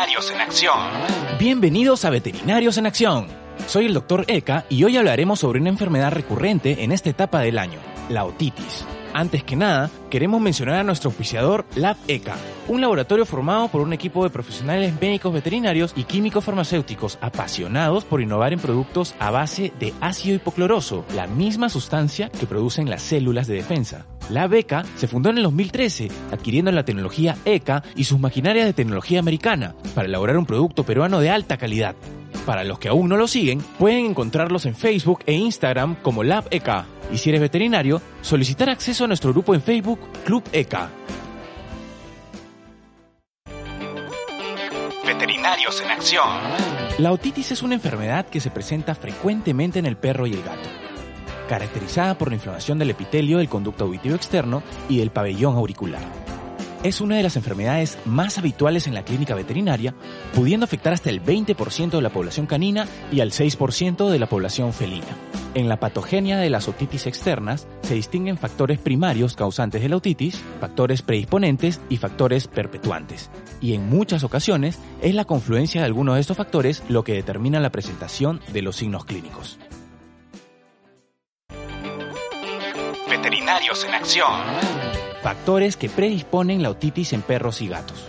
Veterinarios en Acción. Bienvenidos a Veterinarios en Acción. Soy el Dr. Eka y hoy hablaremos sobre una enfermedad recurrente en esta etapa del año, la otitis. Antes que nada, queremos mencionar a nuestro auspiciador Lab ECA, un laboratorio formado por un equipo de profesionales médicos veterinarios y químicos farmacéuticos apasionados por innovar en productos a base de ácido hipocloroso, la misma sustancia que producen las células de defensa. La ECA se fundó en el 2013, adquiriendo la tecnología ECA y sus maquinarias de tecnología americana para elaborar un producto peruano de alta calidad. Para los que aún no lo siguen, pueden encontrarlos en Facebook e Instagram como Lab ECA. Y si eres veterinario, solicitar acceso a nuestro grupo en Facebook Club ECA. Veterinarios en Acción. La otitis es una enfermedad que se presenta frecuentemente en el perro y el gato, caracterizada por la inflamación del epitelio del conducto auditivo externo y del pabellón auricular. Es una de las enfermedades más habituales en la clínica veterinaria, pudiendo afectar hasta el 20% de la población canina y al 6% de la población felina. En la patogenia de las otitis externas se distinguen factores primarios causantes de la otitis, factores predisponentes y factores perpetuantes. Y en muchas ocasiones es la confluencia de algunos de estos factores lo que determina la presentación de los signos clínicos. Veterinarios en Acción. Factores que predisponen la otitis en perros y gatos.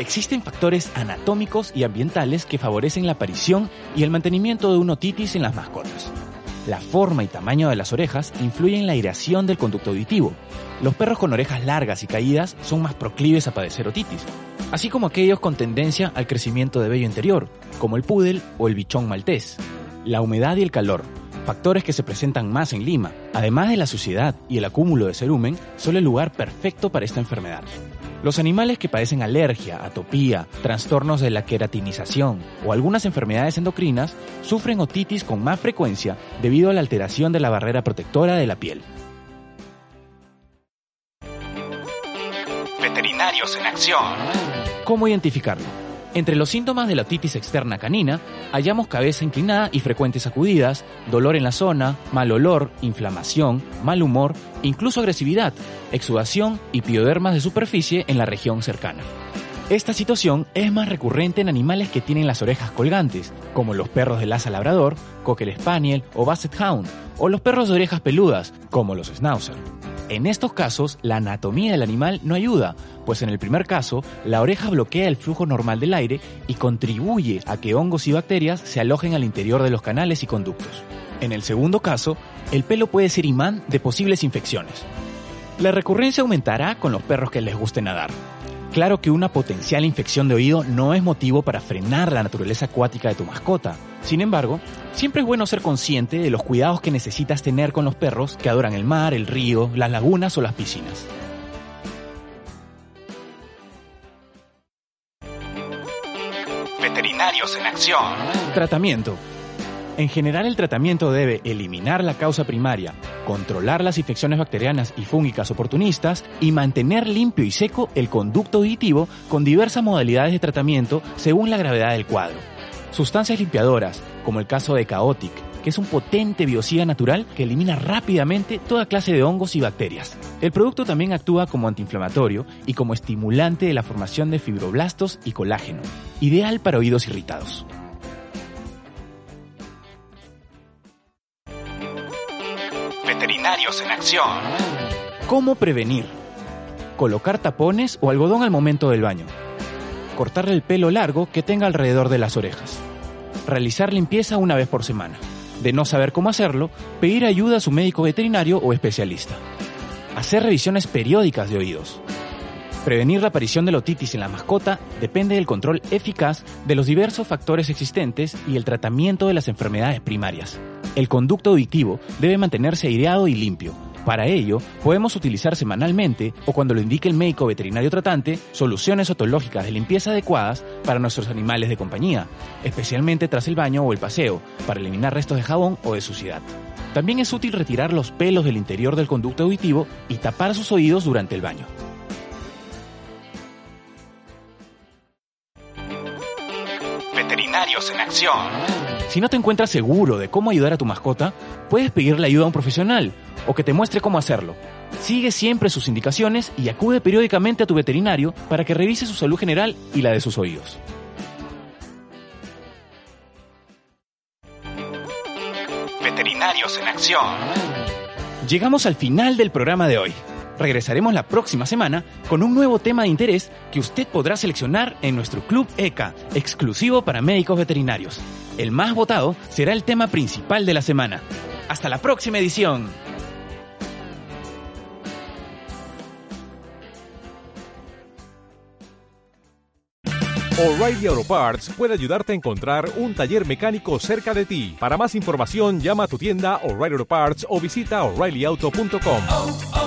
Existen factores anatómicos y ambientales que favorecen la aparición y el mantenimiento de una otitis en las mascotas. La forma y tamaño de las orejas influyen en la aireación del conducto auditivo. Los perros con orejas largas y caídas son más proclives a padecer otitis, así como aquellos con tendencia al crecimiento de vello interior, como el poodle o el bichón maltés. La humedad y el calor, factores que se presentan más en Lima, además de la suciedad y el acúmulo de cerumen, son el lugar perfecto para esta enfermedad. Los animales que padecen alergia, atopía, trastornos de la queratinización o algunas enfermedades endocrinas sufren otitis con más frecuencia debido a la alteración de la barrera protectora de la piel. Veterinarios en Acción. ¿Cómo identificarlo? Entre los síntomas de la otitis externa canina, hallamos cabeza inclinada y frecuentes sacudidas, dolor en la zona, mal olor, inflamación, mal humor, incluso agresividad, exudación y piodermas de superficie en la región cercana. Esta situación es más recurrente en animales que tienen las orejas colgantes, como los perros de Lhasa Labrador, Cocker Spaniel o Basset Hound, o los perros de orejas peludas, como los Schnauzer. En estos casos, la anatomía del animal no ayuda, pues en el primer caso, la oreja bloquea el flujo normal del aire y contribuye a que hongos y bacterias se alojen al interior de los canales y conductos. En el segundo caso, el pelo puede ser imán de posibles infecciones. La recurrencia aumentará con los perros que les guste nadar. Claro que una potencial infección de oído no es motivo para frenar la naturaleza acuática de tu mascota. Sin embargo, siempre es bueno ser consciente de los cuidados que necesitas tener con los perros que adoran el mar, el río, las lagunas o las piscinas. Veterinarios en Acción. Tratamiento. En general el tratamiento debe eliminar la causa primaria, controlar las infecciones bacterianas y fúngicas oportunistas y mantener limpio y seco el conducto auditivo con diversas modalidades de tratamiento según la gravedad del cuadro. Sustancias limpiadoras, como el caso de Chaotic, que es un potente biocida natural que elimina rápidamente toda clase de hongos y bacterias. El producto también actúa como antiinflamatorio y como estimulante de la formación de fibroblastos y colágeno, ideal para oídos irritados. Veterinarios en Acción. ¿Cómo prevenir? Colocar tapones o algodón al momento del baño. Cortarle el pelo largo que tenga alrededor de las orejas. Realizar limpieza una vez por semana. De no saber cómo hacerlo, pedir ayuda a su médico veterinario o especialista. Hacer revisiones periódicas de oídos. Prevenir la aparición de la otitis en la mascota depende del control eficaz de los diversos factores existentes y el tratamiento de las enfermedades primarias. El conducto auditivo debe mantenerse aireado y limpio, Para ello, podemos utilizar semanalmente o cuando lo indique el médico veterinario tratante soluciones otológicas de limpieza adecuadas para nuestros animales de compañía, especialmente tras el baño o el paseo, para eliminar restos de jabón o de suciedad. También es útil retirar los pelos del interior del conducto auditivo y tapar sus oídos durante el baño. Veterinarios en acción. Si no te encuentras seguro de cómo ayudar a tu mascota, puedes pedirle ayuda a un profesional o que te muestre cómo hacerlo. Sigue siempre sus indicaciones y acude periódicamente a tu veterinario para que revise su salud general y la de sus oídos. Veterinarios en acción. Llegamos al final del programa de hoy. Regresaremos la próxima semana con un nuevo tema de interés que usted podrá seleccionar en nuestro Club ECA, exclusivo para médicos veterinarios. El más votado será el tema principal de la semana. Hasta la próxima edición. O'Reilly Auto Parts puede ayudarte a encontrar un taller mecánico cerca de ti. Para más información, llama a tu tienda O'Reilly Auto Parts o visita oreillyauto.com.